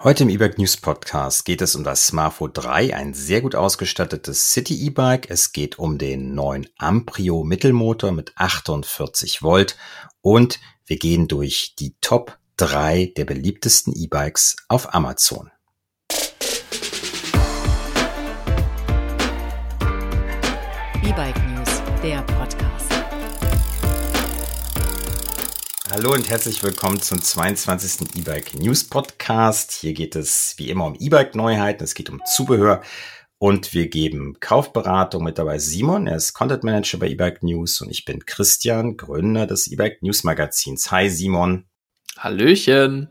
Heute im E-Bike News Podcast geht es um das Smartfo 3, ein sehr gut ausgestattetes City E-Bike. Es geht um den neuen Amprio Mittelmotor mit 48 Volt und wir gehen durch die Top 3 der beliebtesten E-Bikes auf Amazon. E-Bike News, der Podcast. Hallo und herzlich willkommen zum 22. E-Bike News Podcast. Hier geht es wie immer um E-Bike Neuheiten, es geht um Zubehör und wir geben Kaufberatung mit dabei Simon, er ist Content Manager bei E-Bike News und ich bin Christian, Gründer des E-Bike News Magazins. Hi Simon. Hallöchen.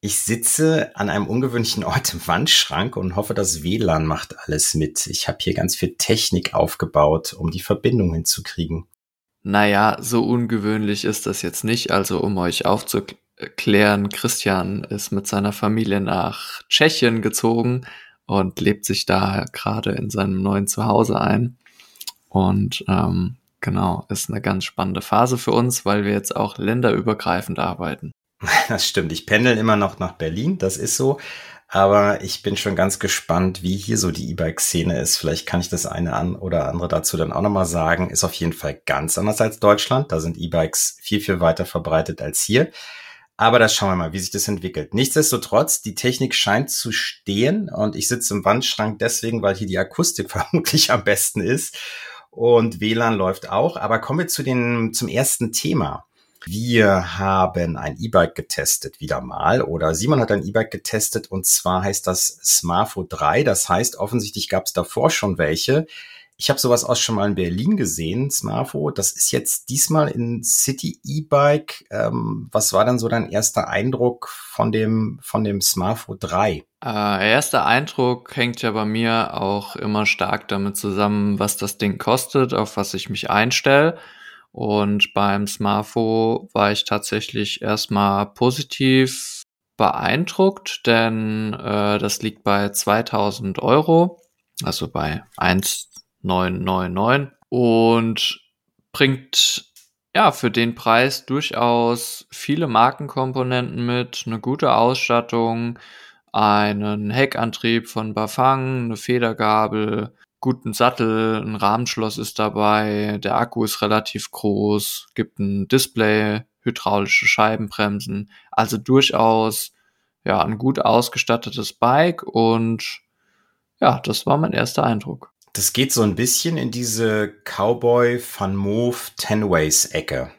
Ich sitze an einem ungewöhnlichen Ort im Wandschrank und hoffe, das WLAN macht alles mit. Ich habe hier ganz viel Technik aufgebaut, um die Verbindung hinzukriegen. Naja, so ungewöhnlich ist das jetzt nicht. Also um euch aufzuklären, Christian ist mit seiner Familie nach Tschechien gezogen und lebt sich da gerade in seinem neuen Zuhause ein. Und ähm, genau, ist eine ganz spannende Phase für uns, weil wir jetzt auch länderübergreifend arbeiten. Das stimmt. Ich pendel immer noch nach Berlin, das ist so. Aber ich bin schon ganz gespannt, wie hier so die E-Bike-Szene ist. Vielleicht kann ich das eine an oder andere dazu dann auch nochmal sagen. Ist auf jeden Fall ganz anders als Deutschland. Da sind E-Bikes viel, viel weiter verbreitet als hier. Aber das schauen wir mal, wie sich das entwickelt. Nichtsdestotrotz, die Technik scheint zu stehen und ich sitze im Wandschrank deswegen, weil hier die Akustik vermutlich am besten ist und WLAN läuft auch. Aber kommen wir zu den, zum ersten Thema. Wir haben ein E-Bike getestet, wieder mal. Oder Simon hat ein E-Bike getestet und zwar heißt das Smartphone 3. Das heißt, offensichtlich gab es davor schon welche. Ich habe sowas auch schon mal in Berlin gesehen, Smartphone. Das ist jetzt diesmal in City E-Bike. Ähm, was war dann so dein erster Eindruck von dem, von dem Smartphone 3? Äh, erster Eindruck hängt ja bei mir auch immer stark damit zusammen, was das Ding kostet, auf was ich mich einstelle. Und beim Smartphone war ich tatsächlich erstmal positiv beeindruckt, denn äh, das liegt bei 2000 Euro, also bei 1999 und bringt ja für den Preis durchaus viele Markenkomponenten mit, eine gute Ausstattung, einen Heckantrieb von Bafang, eine Federgabel, guten Sattel, ein Rahmenschloss ist dabei, der Akku ist relativ groß, gibt ein Display, hydraulische Scheibenbremsen, also durchaus ja ein gut ausgestattetes Bike und ja, das war mein erster Eindruck. Das geht so ein bisschen in diese Cowboy Van Move Tenways Ecke.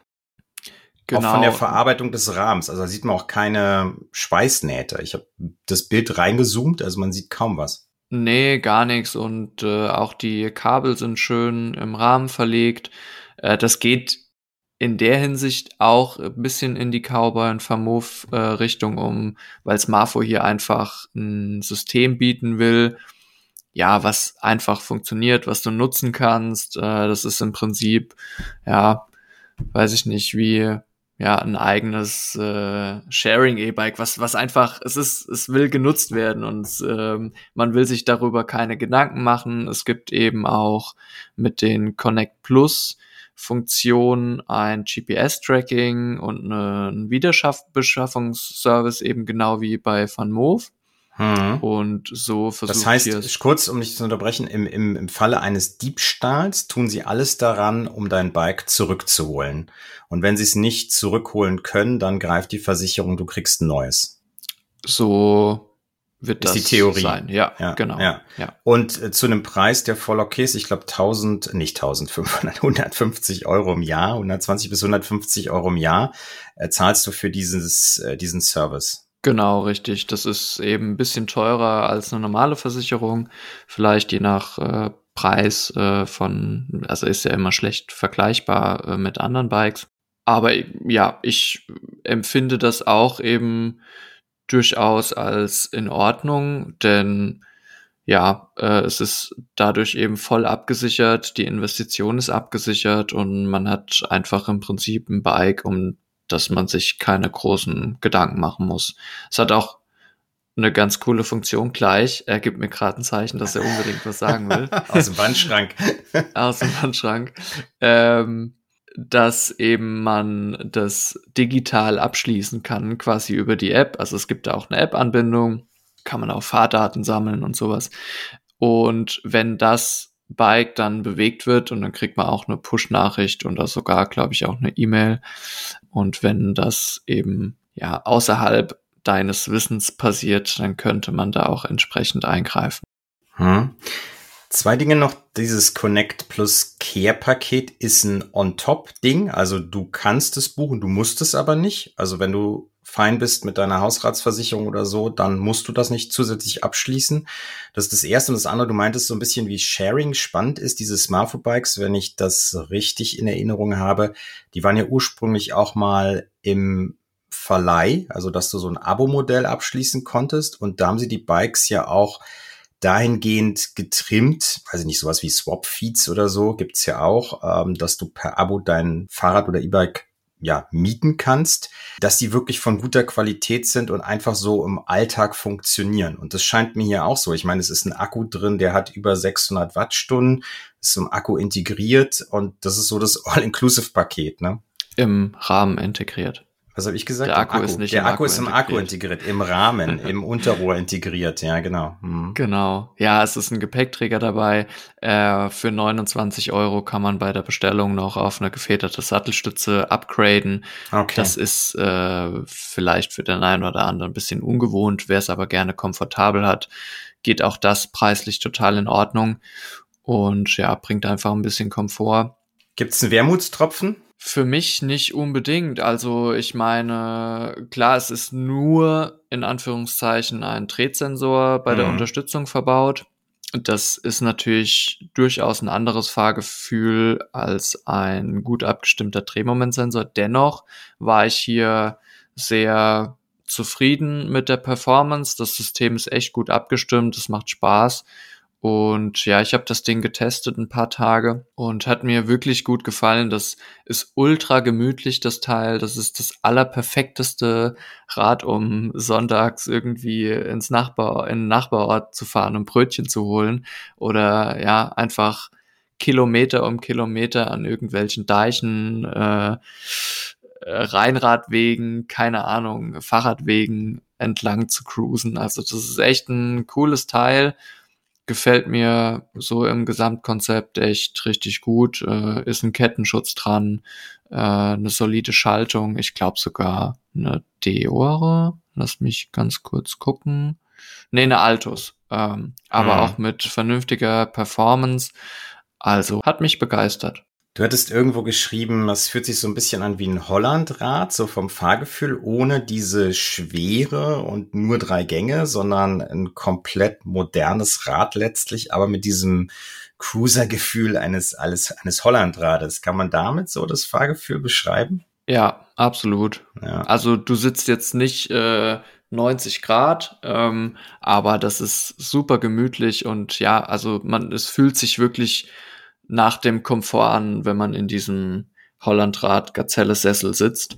Genau. Auch von der genau. Verarbeitung des Rahmens. Also da sieht man auch keine Schweißnähte. Ich habe das Bild reingezoomt, also man sieht kaum was. Nee, gar nichts. Und äh, auch die Kabel sind schön im Rahmen verlegt. Äh, das geht in der Hinsicht auch ein bisschen in die Cowboy- und Vermove-Richtung um, weil Smartphone hier einfach ein System bieten will, ja, was einfach funktioniert, was du nutzen kannst. Äh, das ist im Prinzip, ja, weiß ich nicht, wie ja ein eigenes äh, Sharing E-Bike, was was einfach es ist es will genutzt werden und ähm, man will sich darüber keine Gedanken machen. Es gibt eben auch mit den Connect Plus Funktionen ein GPS-Tracking und eine, ein Wiederbeschaffungsservice eben genau wie bei VanMoof. Hm. Und so versucht Das heißt, kurz, um nicht zu unterbrechen, im, im, im Falle eines Diebstahls tun sie alles daran, um dein Bike zurückzuholen. Und wenn sie es nicht zurückholen können, dann greift die Versicherung, du kriegst ein neues. So wird das ist die Theorie. sein. Ja, ja genau. Ja. ja. Und äh, zu einem Preis, der voll okay ist, ich glaube 1000, nicht 1500, 150 Euro im Jahr, 120 bis 150 Euro im Jahr, äh, zahlst du für dieses, äh, diesen Service. Genau, richtig. Das ist eben ein bisschen teurer als eine normale Versicherung. Vielleicht je nach äh, Preis äh, von, also ist ja immer schlecht vergleichbar äh, mit anderen Bikes. Aber ja, ich empfinde das auch eben durchaus als in Ordnung, denn ja, äh, es ist dadurch eben voll abgesichert, die Investition ist abgesichert und man hat einfach im Prinzip ein Bike, um dass man sich keine großen Gedanken machen muss. Es hat auch eine ganz coole Funktion gleich. Er gibt mir gerade ein Zeichen, dass er unbedingt was sagen will. Aus dem Wandschrank. Aus dem Wandschrank. Ähm, dass eben man das digital abschließen kann, quasi über die App. Also es gibt da auch eine App-Anbindung. kann man auch Fahrdaten sammeln und sowas. Und wenn das Bike dann bewegt wird und dann kriegt man auch eine Push-Nachricht das sogar, glaube ich, auch eine E-Mail. Und wenn das eben ja außerhalb deines Wissens passiert, dann könnte man da auch entsprechend eingreifen. Hm. Zwei Dinge noch. Dieses Connect plus Care Paket ist ein On-Top-Ding. Also du kannst es buchen, du musst es aber nicht. Also wenn du fein bist mit deiner Hausratsversicherung oder so, dann musst du das nicht zusätzlich abschließen. Das ist das Erste. Und das andere, du meintest so ein bisschen, wie Sharing spannend ist, diese Smartphone Bikes, wenn ich das richtig in Erinnerung habe. Die waren ja ursprünglich auch mal im Verleih, also dass du so ein Abo-Modell abschließen konntest. Und da haben sie die Bikes ja auch dahingehend getrimmt, weiß ich nicht, sowas wie Swap-Feeds oder so gibt's ja auch, ähm, dass du per Abo dein Fahrrad oder E-Bike ja, mieten kannst, dass die wirklich von guter Qualität sind und einfach so im Alltag funktionieren. Und das scheint mir hier auch so. Ich meine, es ist ein Akku drin, der hat über 600 Wattstunden, ist im Akku integriert und das ist so das All-Inclusive-Paket, ne? Im Rahmen integriert. Was habe ich gesagt? Der Akku, Akku, ist nicht Der im Akku, Akku ist im Akku integriert, im Rahmen, im Unterrohr integriert, ja, genau. Mhm. Genau. Ja, es ist ein Gepäckträger dabei. Äh, für 29 Euro kann man bei der Bestellung noch auf eine gefederte Sattelstütze upgraden. Okay. Das ist äh, vielleicht für den einen oder anderen ein bisschen ungewohnt. Wer es aber gerne komfortabel hat, geht auch das preislich total in Ordnung und ja, bringt einfach ein bisschen Komfort. Gibt's einen Wermutstropfen? Für mich nicht unbedingt. Also ich meine, klar, es ist nur in Anführungszeichen ein Drehsensor bei mhm. der Unterstützung verbaut. Das ist natürlich durchaus ein anderes Fahrgefühl als ein gut abgestimmter Drehmomentsensor. Dennoch war ich hier sehr zufrieden mit der Performance. Das System ist echt gut abgestimmt, es macht Spaß. Und ja, ich habe das Ding getestet ein paar Tage und hat mir wirklich gut gefallen. Das ist ultra gemütlich, das Teil. Das ist das allerperfekteste Rad, um sonntags irgendwie ins Nachbar, in den Nachbarort zu fahren, um Brötchen zu holen. Oder ja, einfach Kilometer um Kilometer an irgendwelchen Deichen, äh, Rheinradwegen, keine Ahnung, Fahrradwegen entlang zu cruisen. Also das ist echt ein cooles Teil gefällt mir so im Gesamtkonzept echt richtig gut. Äh, ist ein Kettenschutz dran, äh, eine solide Schaltung, ich glaube sogar eine Deore. Lass mich ganz kurz gucken. Nee, eine Altus. Ähm, aber mhm. auch mit vernünftiger Performance. Also hat mich begeistert. Du hattest irgendwo geschrieben, es fühlt sich so ein bisschen an wie ein Hollandrad, so vom Fahrgefühl, ohne diese Schwere und nur drei Gänge, sondern ein komplett modernes Rad letztlich, aber mit diesem Cruiser-Gefühl eines, eines, eines Hollandrades. Kann man damit so das Fahrgefühl beschreiben? Ja, absolut. Ja. Also du sitzt jetzt nicht äh, 90 Grad, ähm, aber das ist super gemütlich und ja, also man, es fühlt sich wirklich nach dem Komfort an, wenn man in diesem Hollandrad Gazelle Sessel sitzt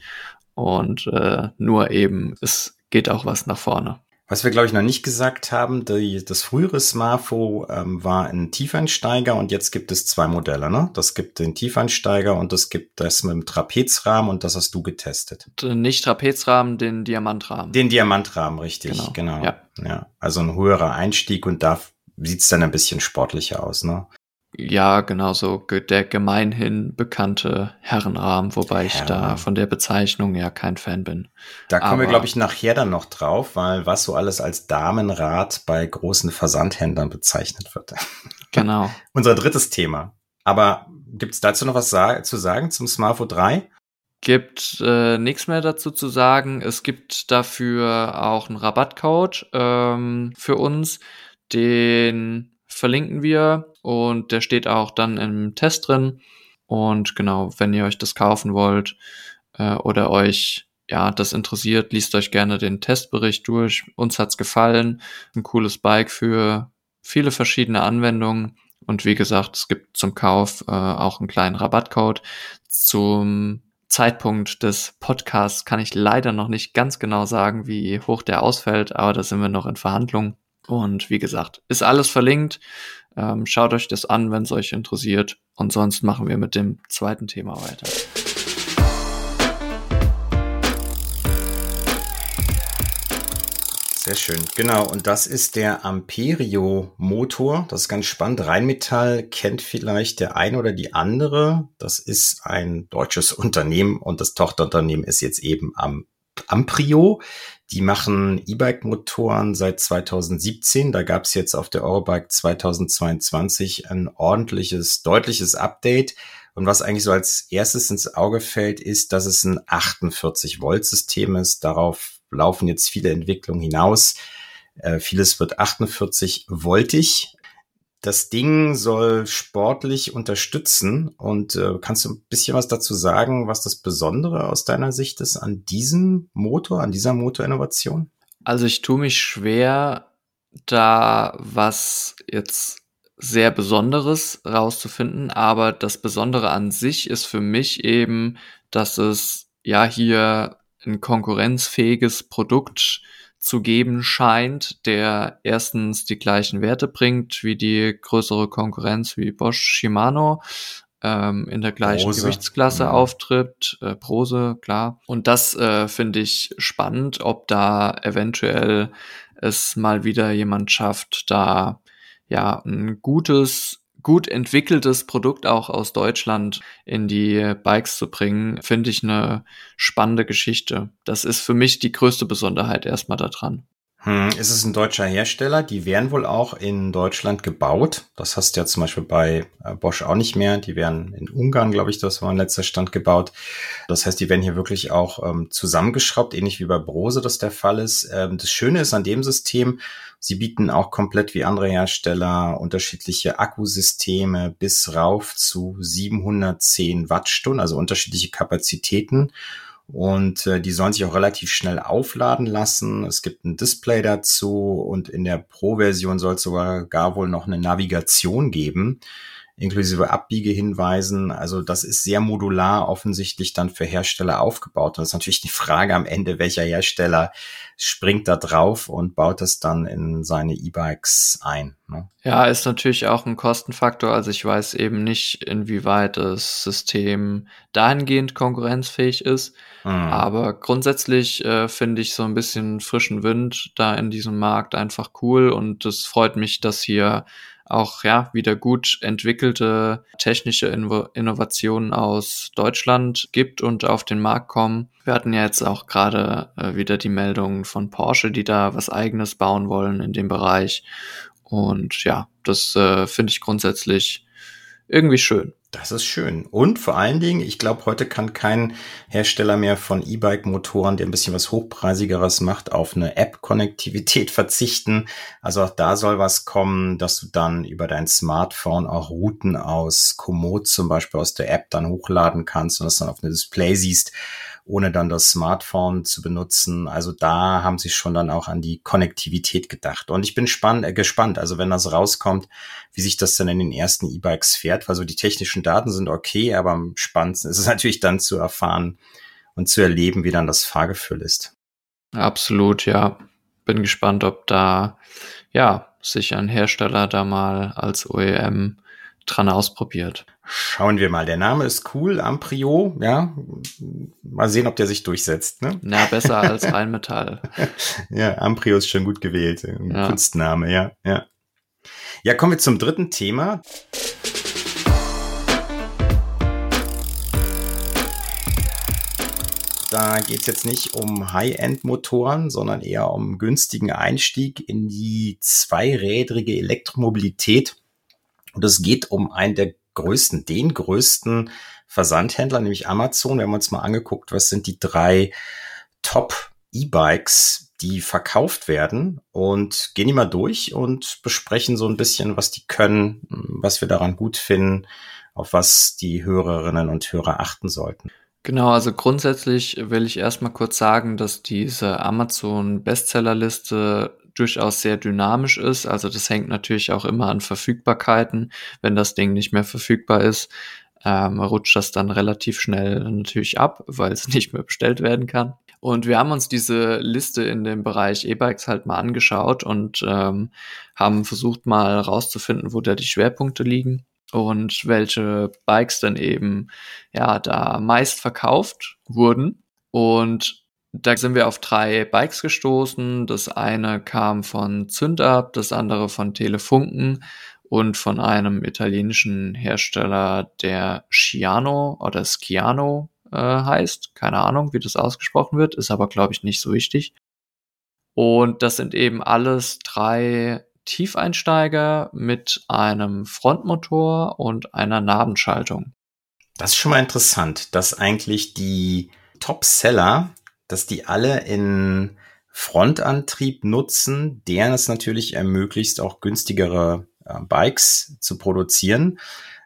und äh, nur eben es geht auch was nach vorne. Was wir, glaube ich, noch nicht gesagt haben, die, das frühere Smartphone ähm, war ein Tiefeinsteiger und jetzt gibt es zwei Modelle. Ne? Das gibt den Tiefeinsteiger und es gibt das mit dem Trapezrahmen und das hast du getestet. Nicht Trapezrahmen, den Diamantrahmen. Den Diamantrahmen, richtig, genau. genau. Ja. ja. Also ein höherer Einstieg und da sieht's dann ein bisschen sportlicher aus. Ne? Ja, genau so der gemeinhin bekannte Herrenrahmen, wobei ich da von der Bezeichnung ja kein Fan bin. Da kommen Aber, wir, glaube ich, nachher dann noch drauf, weil was so alles als Damenrad bei großen Versandhändlern bezeichnet wird. Genau. Unser drittes Thema. Aber gibt's dazu noch was sa zu sagen zum Smartphone 3? Gibt äh, nichts mehr dazu zu sagen. Es gibt dafür auch einen Rabattcode ähm, für uns, den verlinken wir und der steht auch dann im Test drin. Und genau, wenn ihr euch das kaufen wollt äh, oder euch ja das interessiert, liest euch gerne den Testbericht durch. Uns hat's gefallen, ein cooles Bike für viele verschiedene Anwendungen. Und wie gesagt, es gibt zum Kauf äh, auch einen kleinen Rabattcode. Zum Zeitpunkt des Podcasts kann ich leider noch nicht ganz genau sagen, wie hoch der ausfällt, aber da sind wir noch in Verhandlungen. Und wie gesagt, ist alles verlinkt. Ähm, schaut euch das an, wenn es euch interessiert. Und sonst machen wir mit dem zweiten Thema weiter. Sehr schön, genau. Und das ist der Amperio Motor. Das ist ganz spannend. Rheinmetall kennt vielleicht der eine oder die andere. Das ist ein deutsches Unternehmen und das Tochterunternehmen ist jetzt eben am Amprio. Die machen E-Bike-Motoren seit 2017. Da gab es jetzt auf der Eurobike 2022 ein ordentliches, deutliches Update. Und was eigentlich so als erstes ins Auge fällt, ist, dass es ein 48 Volt System ist. Darauf laufen jetzt viele Entwicklungen hinaus. Äh, vieles wird 48 voltig. Das Ding soll sportlich unterstützen und äh, kannst du ein bisschen was dazu sagen, was das Besondere aus deiner Sicht ist an diesem Motor, an dieser Motorinnovation? Also ich tue mich schwer, da was jetzt sehr Besonderes rauszufinden, aber das Besondere an sich ist für mich eben, dass es ja hier ein konkurrenzfähiges Produkt zu geben scheint, der erstens die gleichen Werte bringt wie die größere Konkurrenz wie Bosch Shimano, ähm, in der gleichen Brose. Gewichtsklasse mhm. auftritt, äh, Prose, klar. Und das äh, finde ich spannend, ob da eventuell es mal wieder jemand schafft, da ja ein gutes gut entwickeltes Produkt auch aus Deutschland in die Bikes zu bringen, finde ich eine spannende Geschichte. Das ist für mich die größte Besonderheit erstmal daran. Hm, ist es ein deutscher Hersteller? Die werden wohl auch in Deutschland gebaut. Das hast du ja zum Beispiel bei äh, Bosch auch nicht mehr. Die werden in Ungarn, glaube ich, das war ein letzter Stand gebaut. Das heißt, die werden hier wirklich auch ähm, zusammengeschraubt, ähnlich wie bei Brose das der Fall ist. Ähm, das Schöne ist an dem System, sie bieten auch komplett wie andere Hersteller unterschiedliche Akkusysteme bis rauf zu 710 Wattstunden, also unterschiedliche Kapazitäten und äh, die sollen sich auch relativ schnell aufladen lassen. Es gibt ein Display dazu und in der Pro-Version soll es sogar gar wohl noch eine Navigation geben inklusive Abbiegehinweisen. Also das ist sehr modular offensichtlich dann für Hersteller aufgebaut. Und das ist natürlich die Frage am Ende, welcher Hersteller springt da drauf und baut es dann in seine E-Bikes ein. Ne? Ja, ist natürlich auch ein Kostenfaktor. Also ich weiß eben nicht, inwieweit das System dahingehend konkurrenzfähig ist. Mhm. Aber grundsätzlich äh, finde ich so ein bisschen frischen Wind da in diesem Markt einfach cool und es freut mich, dass hier auch ja wieder gut entwickelte technische Inno Innovationen aus Deutschland gibt und auf den Markt kommen. Wir hatten ja jetzt auch gerade äh, wieder die Meldung von Porsche, die da was eigenes bauen wollen in dem Bereich. Und ja, das äh, finde ich grundsätzlich irgendwie schön. Das ist schön. Und vor allen Dingen, ich glaube, heute kann kein Hersteller mehr von E-Bike-Motoren, der ein bisschen was Hochpreisigeres macht, auf eine App-Konnektivität verzichten. Also auch da soll was kommen, dass du dann über dein Smartphone auch Routen aus Komoot zum Beispiel aus der App dann hochladen kannst und das dann auf einem Display siehst ohne dann das Smartphone zu benutzen. Also da haben sie schon dann auch an die Konnektivität gedacht. Und ich bin spann äh, gespannt, also wenn das rauskommt, wie sich das dann in den ersten E-Bikes fährt. Also die technischen Daten sind okay, aber am spannendsten ist es natürlich dann zu erfahren und zu erleben, wie dann das Fahrgefühl ist. Absolut, ja. Bin gespannt, ob da, ja, sich ein Hersteller da mal als OEM dran ausprobiert. Schauen wir mal. Der Name ist cool, Amprio, ja. Mal sehen, ob der sich durchsetzt. Ne? Na, besser als Rheinmetall. ja, Amprio ist schon gut gewählt. Ein ja. Kunstname, ja, ja. Ja, kommen wir zum dritten Thema. Da geht es jetzt nicht um High-End-Motoren, sondern eher um günstigen Einstieg in die zweirädrige Elektromobilität. Und es geht um einen der größten, den größten Versandhändler, nämlich Amazon. Wir haben uns mal angeguckt, was sind die drei Top E-Bikes, die verkauft werden und gehen die mal durch und besprechen so ein bisschen, was die können, was wir daran gut finden, auf was die Hörerinnen und Hörer achten sollten. Genau, also grundsätzlich will ich erstmal kurz sagen, dass diese Amazon Bestsellerliste durchaus sehr dynamisch ist. Also das hängt natürlich auch immer an Verfügbarkeiten. Wenn das Ding nicht mehr verfügbar ist, ähm, rutscht das dann relativ schnell natürlich ab, weil es nicht mehr bestellt werden kann. Und wir haben uns diese Liste in dem Bereich E-Bikes halt mal angeschaut und ähm, haben versucht mal rauszufinden, wo da die Schwerpunkte liegen und welche Bikes dann eben ja da meist verkauft wurden. Und da sind wir auf drei Bikes gestoßen. Das eine kam von Zündup, das andere von Telefunken und von einem italienischen Hersteller, der Sciano oder Sciano äh, heißt. Keine Ahnung, wie das ausgesprochen wird, ist aber, glaube ich, nicht so wichtig. Und das sind eben alles drei Tiefeinsteiger mit einem Frontmotor und einer Nabenschaltung. Das ist schon mal interessant, dass eigentlich die Top-Seller, dass die alle in Frontantrieb nutzen, deren es natürlich ermöglicht, auch günstigere äh, Bikes zu produzieren.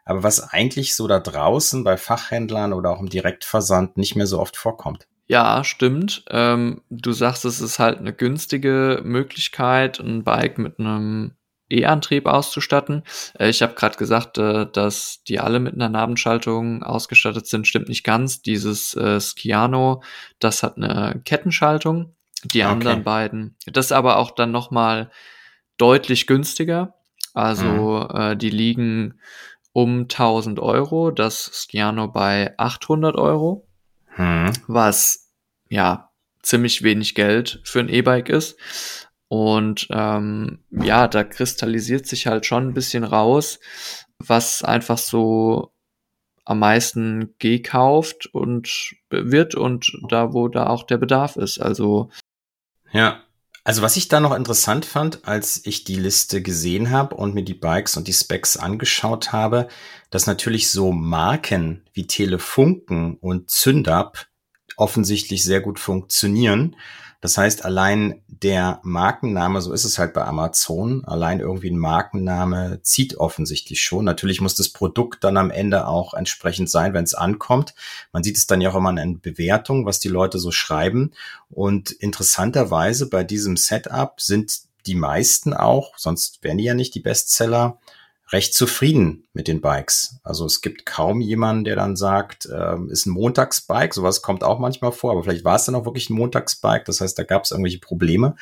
Aber was eigentlich so da draußen bei Fachhändlern oder auch im Direktversand nicht mehr so oft vorkommt. Ja, stimmt. Ähm, du sagst, es ist halt eine günstige Möglichkeit, ein Bike mit einem E-Antrieb auszustatten. Äh, ich habe gerade gesagt, äh, dass die alle mit einer Nabenschaltung ausgestattet sind. Stimmt nicht ganz. Dieses äh, Skiano, das hat eine Kettenschaltung. Die okay. anderen beiden, das ist aber auch dann noch mal deutlich günstiger. Also mhm. äh, die liegen um 1000 Euro, das Skiano bei 800 Euro, mhm. was ja ziemlich wenig Geld für ein E-Bike ist. Und ähm, ja, da kristallisiert sich halt schon ein bisschen raus, was einfach so am meisten gekauft und wird und da, wo da auch der Bedarf ist. Also ja, also was ich da noch interessant fand, als ich die Liste gesehen habe und mir die Bikes und die Specs angeschaut habe, dass natürlich so Marken wie Telefunken und Zündab offensichtlich sehr gut funktionieren. Das heißt, allein der Markenname, so ist es halt bei Amazon, allein irgendwie ein Markenname zieht offensichtlich schon. Natürlich muss das Produkt dann am Ende auch entsprechend sein, wenn es ankommt. Man sieht es dann ja auch immer in den Bewertungen, was die Leute so schreiben. Und interessanterweise bei diesem Setup sind die meisten auch, sonst wären die ja nicht die Bestseller, recht zufrieden mit den Bikes. Also es gibt kaum jemanden, der dann sagt, äh, ist ein Montagsbike. Sowas kommt auch manchmal vor, aber vielleicht war es dann auch wirklich ein Montagsbike. Das heißt, da gab es irgendwelche Probleme.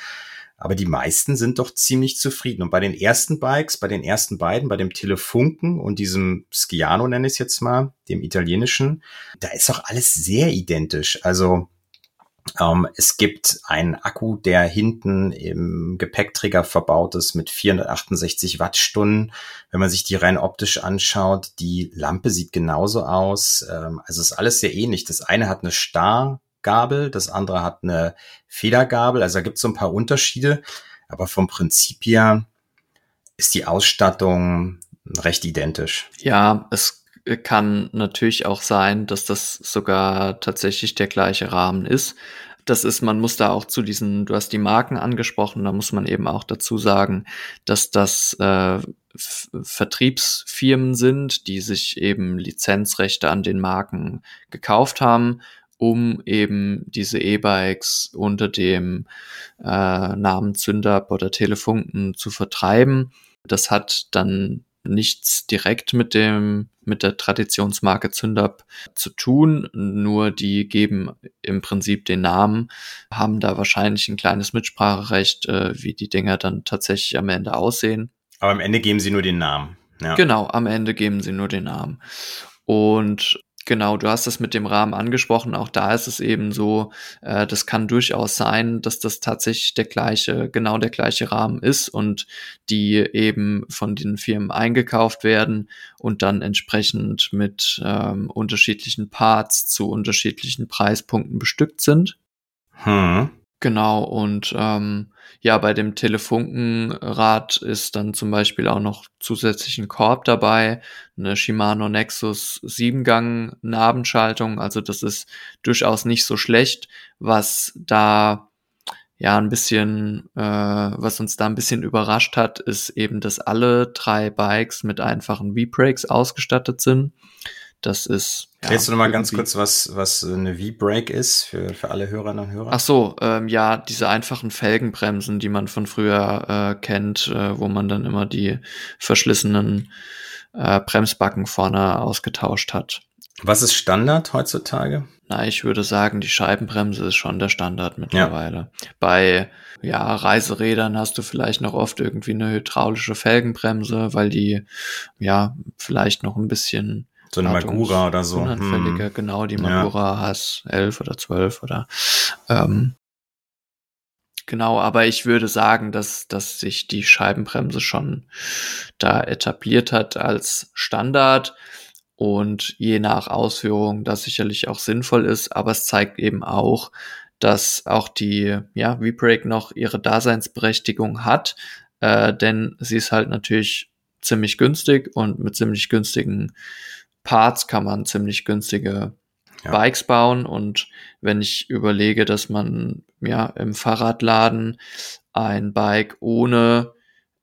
Aber die meisten sind doch ziemlich zufrieden. Und bei den ersten Bikes, bei den ersten beiden, bei dem Telefunken und diesem Sciano nenne ich es jetzt mal, dem italienischen, da ist doch alles sehr identisch. Also es gibt einen Akku, der hinten im Gepäckträger verbaut ist mit 468 Wattstunden. Wenn man sich die rein optisch anschaut, die Lampe sieht genauso aus. Ähm, also ist alles sehr ähnlich. Das eine hat eine Stargabel, das andere hat eine Federgabel. Also da gibt es so ein paar Unterschiede. Aber vom Prinzip her ist die Ausstattung recht identisch. Ja, es kann natürlich auch sein, dass das sogar tatsächlich der gleiche Rahmen ist. Das ist, man muss da auch zu diesen, du hast die Marken angesprochen, da muss man eben auch dazu sagen, dass das äh, Vertriebsfirmen sind, die sich eben Lizenzrechte an den Marken gekauft haben, um eben diese E-Bikes unter dem äh, Namen Zündab oder Telefunken zu vertreiben. Das hat dann nichts direkt mit dem mit der Traditionsmarke Zündab zu tun, nur die geben im Prinzip den Namen, haben da wahrscheinlich ein kleines Mitspracherecht, äh, wie die Dinger dann tatsächlich am Ende aussehen. Aber am Ende geben sie nur den Namen. Ja. Genau, am Ende geben sie nur den Namen. Und Genau, du hast es mit dem Rahmen angesprochen. Auch da ist es eben so, äh, das kann durchaus sein, dass das tatsächlich der gleiche, genau der gleiche Rahmen ist und die eben von den Firmen eingekauft werden und dann entsprechend mit ähm, unterschiedlichen Parts zu unterschiedlichen Preispunkten bestückt sind. Hm. Genau, und ähm, ja, bei dem Telefunkenrad ist dann zum Beispiel auch noch zusätzlich ein Korb dabei, eine Shimano Nexus 7-Gang Nabenschaltung, also das ist durchaus nicht so schlecht, was da ja ein bisschen, äh, was uns da ein bisschen überrascht hat, ist eben, dass alle drei Bikes mit einfachen V-Brakes ausgestattet sind. Das ist. Erklärst ja, du noch mal ganz kurz, was, was eine V-Brake ist für, für alle Hörerinnen und Hörer? Ach so, ähm, ja, diese einfachen Felgenbremsen, die man von früher äh, kennt, äh, wo man dann immer die verschlissenen äh, Bremsbacken vorne ausgetauscht hat. Was ist Standard heutzutage? Na, ich würde sagen, die Scheibenbremse ist schon der Standard mittlerweile. Ja. Bei ja, Reiserädern hast du vielleicht noch oft irgendwie eine hydraulische Felgenbremse, weil die ja vielleicht noch ein bisschen So eine Magura oder so. Unanfällige, hm. genau, die Magura ja. Hass 11 oder 12 oder ähm, Genau, aber ich würde sagen, dass, dass sich die Scheibenbremse schon da etabliert hat als Standard und je nach Ausführung das sicherlich auch sinnvoll ist, aber es zeigt eben auch, dass auch die ja, V-Brake noch ihre Daseinsberechtigung hat, äh, denn sie ist halt natürlich ziemlich günstig und mit ziemlich günstigen Parts kann man ziemlich günstige ja. Bikes bauen. Und wenn ich überlege, dass man ja im Fahrradladen ein Bike ohne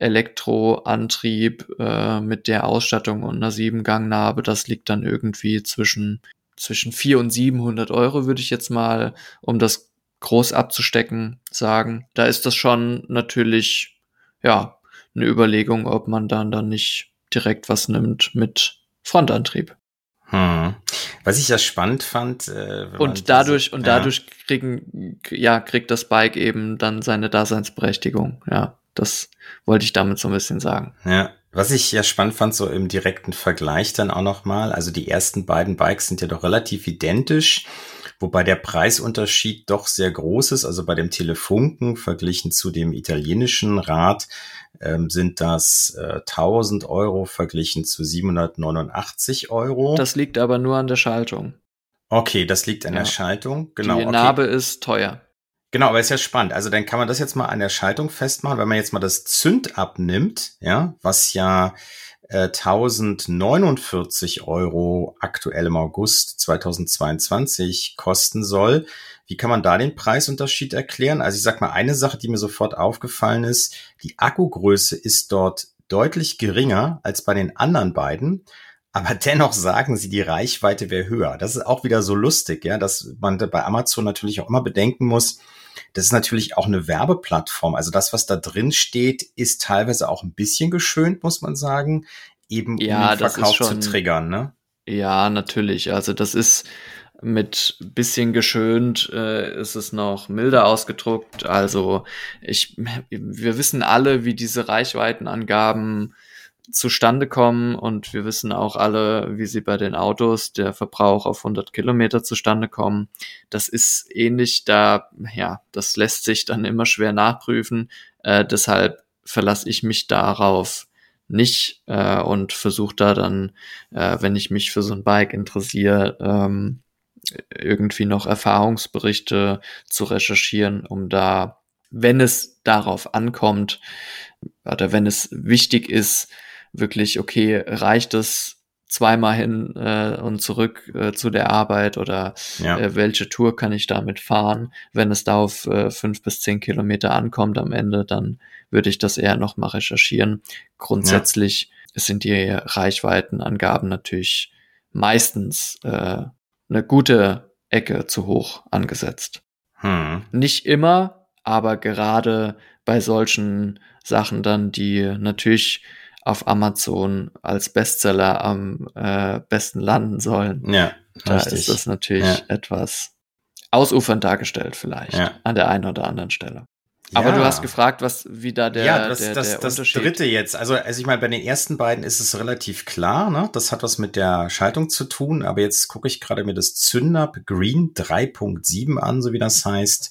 Elektroantrieb äh, mit der Ausstattung und einer Siebengangnarbe, das liegt dann irgendwie zwischen zwischen 400 und 700 Euro, würde ich jetzt mal, um das groß abzustecken, sagen. Da ist das schon natürlich, ja, eine Überlegung, ob man dann dann nicht direkt was nimmt mit Frontantrieb. Hm. Was ich ja spannend fand. Äh, und dadurch, und dadurch ja. kriegen, ja, kriegt das Bike eben dann seine Daseinsberechtigung. Ja, das wollte ich damit so ein bisschen sagen. Ja. Was ich ja spannend fand, so im direkten Vergleich dann auch nochmal, also die ersten beiden Bikes sind ja doch relativ identisch, wobei der Preisunterschied doch sehr groß ist. Also bei dem Telefunken verglichen zu dem italienischen Rad ähm, sind das äh, 1000 Euro verglichen zu 789 Euro. Das liegt aber nur an der Schaltung. Okay, das liegt an ja. der Schaltung. Genau. Die Narbe okay. ist teuer. Genau, aber ist ja spannend. Also dann kann man das jetzt mal an der Schaltung festmachen, wenn man jetzt mal das Zünd abnimmt, ja, was ja äh, 1049 Euro aktuell im August 2022 kosten soll, wie kann man da den Preisunterschied erklären? Also ich sag mal, eine Sache, die mir sofort aufgefallen ist, die Akkugröße ist dort deutlich geringer als bei den anderen beiden. Aber dennoch sagen sie, die Reichweite wäre höher. Das ist auch wieder so lustig, ja, dass man bei Amazon natürlich auch immer bedenken muss, das ist natürlich auch eine Werbeplattform. Also das, was da drin steht, ist teilweise auch ein bisschen geschönt, muss man sagen, eben ja, um den Verkauf schon, zu triggern, ne? Ja, natürlich. Also das ist, mit bisschen geschönt äh, ist es noch milder ausgedruckt. Also ich, wir wissen alle, wie diese Reichweitenangaben zustande kommen und wir wissen auch alle, wie sie bei den Autos der Verbrauch auf 100 Kilometer zustande kommen. Das ist ähnlich da, ja, das lässt sich dann immer schwer nachprüfen. Äh, deshalb verlasse ich mich darauf nicht äh, und versuche da dann, äh, wenn ich mich für so ein Bike interessiere, ähm, irgendwie noch Erfahrungsberichte zu recherchieren, um da, wenn es darauf ankommt oder wenn es wichtig ist, wirklich, okay, reicht es zweimal hin äh, und zurück äh, zu der Arbeit oder ja. äh, welche Tour kann ich damit fahren? Wenn es da auf äh, fünf bis zehn Kilometer ankommt am Ende, dann würde ich das eher nochmal recherchieren. Grundsätzlich ja. sind die Reichweitenangaben natürlich meistens äh, eine gute Ecke zu hoch angesetzt. Hm. Nicht immer, aber gerade bei solchen Sachen dann, die natürlich auf Amazon als Bestseller am äh, besten landen sollen. Ja, da richtig. ist das natürlich ja. etwas ausufernd dargestellt vielleicht ja. an der einen oder anderen Stelle. Aber ja. du hast gefragt, was wie da der Ja, das, der, das, der das dritte jetzt. Also, also ich meine, bei den ersten beiden ist es relativ klar, ne? Das hat was mit der Schaltung zu tun, aber jetzt gucke ich gerade mir das Zündab Green 3.7 an, so wie das heißt.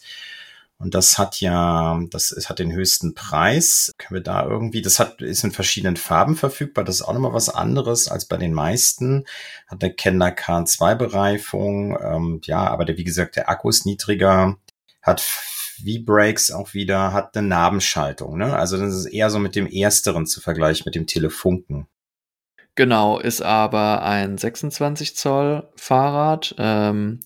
Und das hat ja, das ist, hat den höchsten Preis. Können wir da irgendwie, das hat, ist in verschiedenen Farben verfügbar. Das ist auch nochmal was anderes als bei den meisten. Hat eine Kender KN2-Bereifung. Ähm, ja, aber der, wie gesagt, der Akku ist niedriger. Hat V-Brakes auch wieder, hat eine Nabenschaltung. Ne? Also das ist eher so mit dem ersteren zu vergleichen, mit dem Telefunken. Genau, ist aber ein 26 Zoll Fahrrad. Ähm,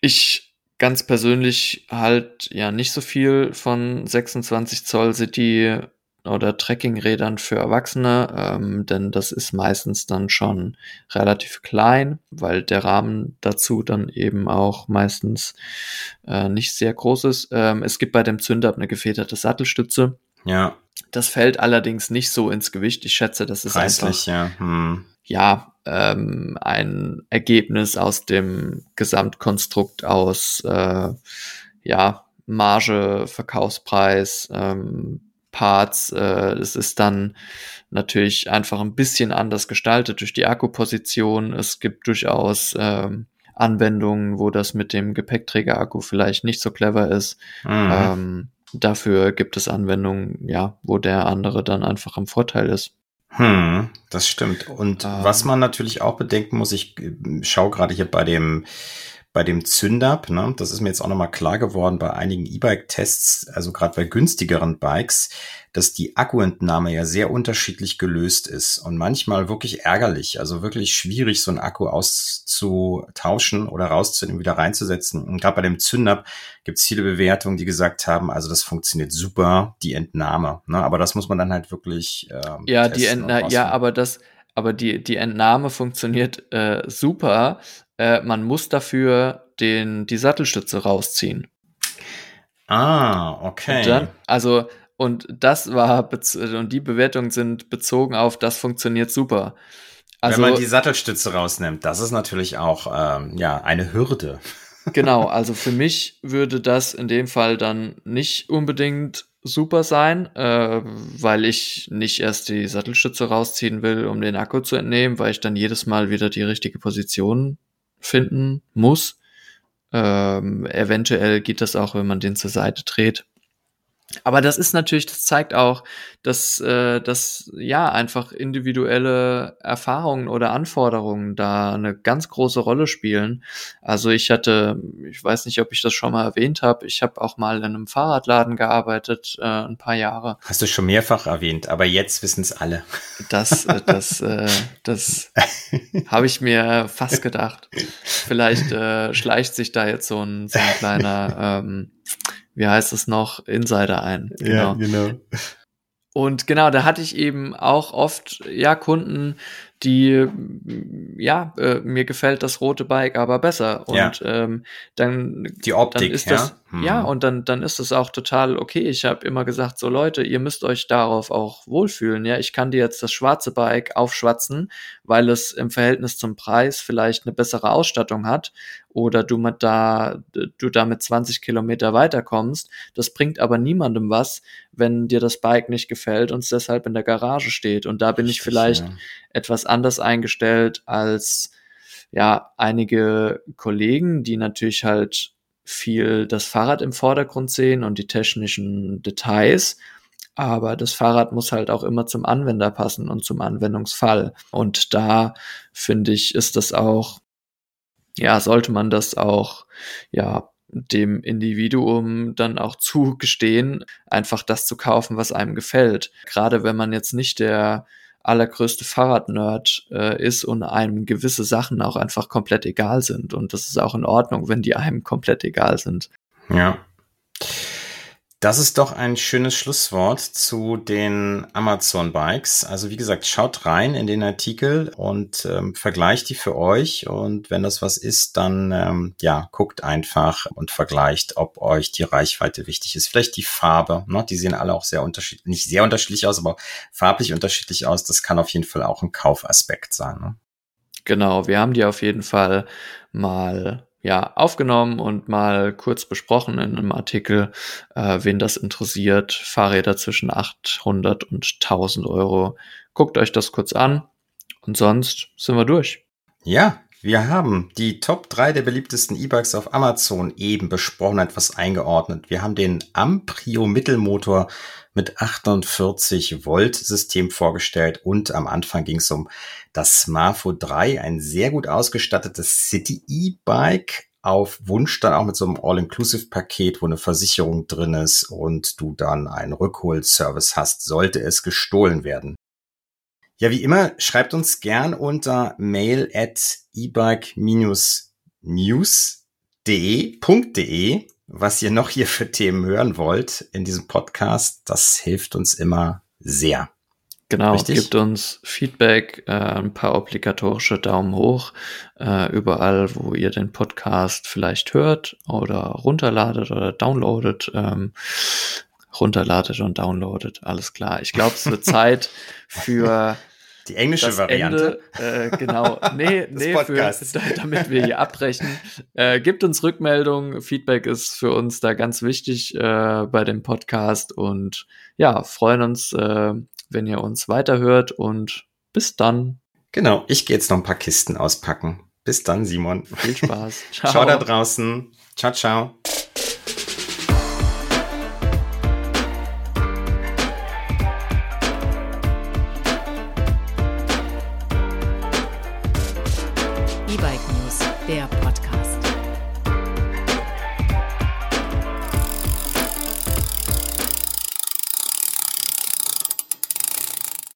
ich ganz persönlich halt ja nicht so viel von 26 Zoll City oder Trekkingrädern für Erwachsene, ähm, denn das ist meistens dann schon relativ klein, weil der Rahmen dazu dann eben auch meistens äh, nicht sehr groß ist. Ähm, es gibt bei dem Zünder eine gefederte Sattelstütze. Ja. Das fällt allerdings nicht so ins Gewicht. Ich schätze, das ist Preislich, einfach, ja. Hm. ja ähm, ein Ergebnis aus dem Gesamtkonstrukt aus äh, ja Marge, Verkaufspreis, ähm, Parts. Äh, es ist dann natürlich einfach ein bisschen anders gestaltet durch die Akkuposition. Es gibt durchaus ähm, Anwendungen, wo das mit dem Gepäckträger-Akku vielleicht nicht so clever ist. Mhm. Ähm, dafür gibt es Anwendungen, ja, wo der andere dann einfach im Vorteil ist. Hm, das stimmt. Und ähm, was man natürlich auch bedenken muss, ich äh, schaue gerade hier bei dem bei dem Zündab, ne, das ist mir jetzt auch nochmal klar geworden bei einigen E-Bike-Tests, also gerade bei günstigeren Bikes, dass die Akkuentnahme ja sehr unterschiedlich gelöst ist und manchmal wirklich ärgerlich, also wirklich schwierig, so einen Akku auszutauschen oder rauszunehmen, wieder reinzusetzen. Und gerade bei dem Zündab gibt es viele Bewertungen, die gesagt haben, also das funktioniert super, die Entnahme. Ne? Aber das muss man dann halt wirklich. Ähm, ja, die Entnahme, ja, aber das, aber die, die Entnahme funktioniert äh, super, äh, man muss dafür den, die Sattelstütze rausziehen. Ah, okay. Und dann, also, und das war, und die Bewertungen sind bezogen auf, das funktioniert super. Also, Wenn man die Sattelstütze rausnimmt, das ist natürlich auch ähm, ja eine Hürde. genau, also für mich würde das in dem Fall dann nicht unbedingt super sein, äh, weil ich nicht erst die Sattelstütze rausziehen will, um den Akku zu entnehmen, weil ich dann jedes Mal wieder die richtige Position finden muss. Ähm, eventuell geht das auch, wenn man den zur Seite dreht. Aber das ist natürlich, das zeigt auch, dass, äh, dass ja einfach individuelle Erfahrungen oder Anforderungen da eine ganz große Rolle spielen. Also ich hatte, ich weiß nicht, ob ich das schon mal erwähnt habe, ich habe auch mal in einem Fahrradladen gearbeitet, äh, ein paar Jahre. Hast du schon mehrfach erwähnt, aber jetzt wissen es alle. Das, äh, das, äh, das habe ich mir fast gedacht. Vielleicht äh, schleicht sich da jetzt so ein, so ein kleiner ähm, wie heißt es noch, Insider ein. Genau. Ja, genau. Und genau, da hatte ich eben auch oft ja Kunden, die ja äh, mir gefällt das rote Bike aber besser und ja. ähm, dann die Optik dann ist das ja, hm. ja und dann dann ist es auch total okay ich habe immer gesagt so Leute ihr müsst euch darauf auch wohlfühlen ja ich kann dir jetzt das schwarze Bike aufschwatzen weil es im Verhältnis zum Preis vielleicht eine bessere Ausstattung hat oder du mit da, du damit 20 Kilometer weiterkommst. Das bringt aber niemandem was, wenn dir das Bike nicht gefällt und es deshalb in der Garage steht. Und da bin ich vielleicht ja. etwas anders eingestellt als ja einige Kollegen, die natürlich halt viel das Fahrrad im Vordergrund sehen und die technischen Details. Aber das Fahrrad muss halt auch immer zum Anwender passen und zum Anwendungsfall. Und da finde ich, ist das auch ja, sollte man das auch, ja, dem Individuum dann auch zugestehen, einfach das zu kaufen, was einem gefällt. Gerade wenn man jetzt nicht der allergrößte Fahrradnerd äh, ist und einem gewisse Sachen auch einfach komplett egal sind. Und das ist auch in Ordnung, wenn die einem komplett egal sind. Ja. Das ist doch ein schönes Schlusswort zu den Amazon Bikes. Also wie gesagt, schaut rein in den Artikel und ähm, vergleicht die für euch. Und wenn das was ist, dann ähm, ja, guckt einfach und vergleicht, ob euch die Reichweite wichtig ist. Vielleicht die Farbe. Ne? Die sehen alle auch sehr unterschiedlich, nicht sehr unterschiedlich aus, aber farblich unterschiedlich aus. Das kann auf jeden Fall auch ein Kaufaspekt sein. Ne? Genau, wir haben die auf jeden Fall mal ja, aufgenommen und mal kurz besprochen in einem Artikel, äh, wen das interessiert. Fahrräder zwischen 800 und 1000 Euro. Guckt euch das kurz an und sonst sind wir durch. Ja, wir haben die Top 3 der beliebtesten E-Bikes auf Amazon eben besprochen, etwas eingeordnet. Wir haben den Amprio Mittelmotor mit 48 Volt System vorgestellt und am Anfang ging es um das Smartfo 3, ein sehr gut ausgestattetes City E-Bike auf Wunsch dann auch mit so einem All-Inclusive-Paket, wo eine Versicherung drin ist und du dann einen Rückholservice hast, sollte es gestohlen werden. Ja, wie immer, schreibt uns gern unter mail at ebike-news.de, was ihr noch hier für Themen hören wollt in diesem Podcast. Das hilft uns immer sehr. Genau, Richtig? gibt uns Feedback, äh, ein paar obligatorische Daumen hoch, äh, überall, wo ihr den Podcast vielleicht hört oder runterladet oder downloadet. Ähm, runterladet und downloadet, alles klar. Ich glaube, es wird Zeit für Die englische das Variante. Ende, äh, genau. Nee, nee, für, damit wir hier abbrechen. Äh, gibt uns Rückmeldung. Feedback ist für uns da ganz wichtig äh, bei dem Podcast und ja, freuen uns, äh, wenn ihr uns weiterhört und bis dann. Genau, ich gehe jetzt noch ein paar Kisten auspacken. Bis dann, Simon. Viel Spaß. Ciao, ciao da draußen. Ciao, ciao.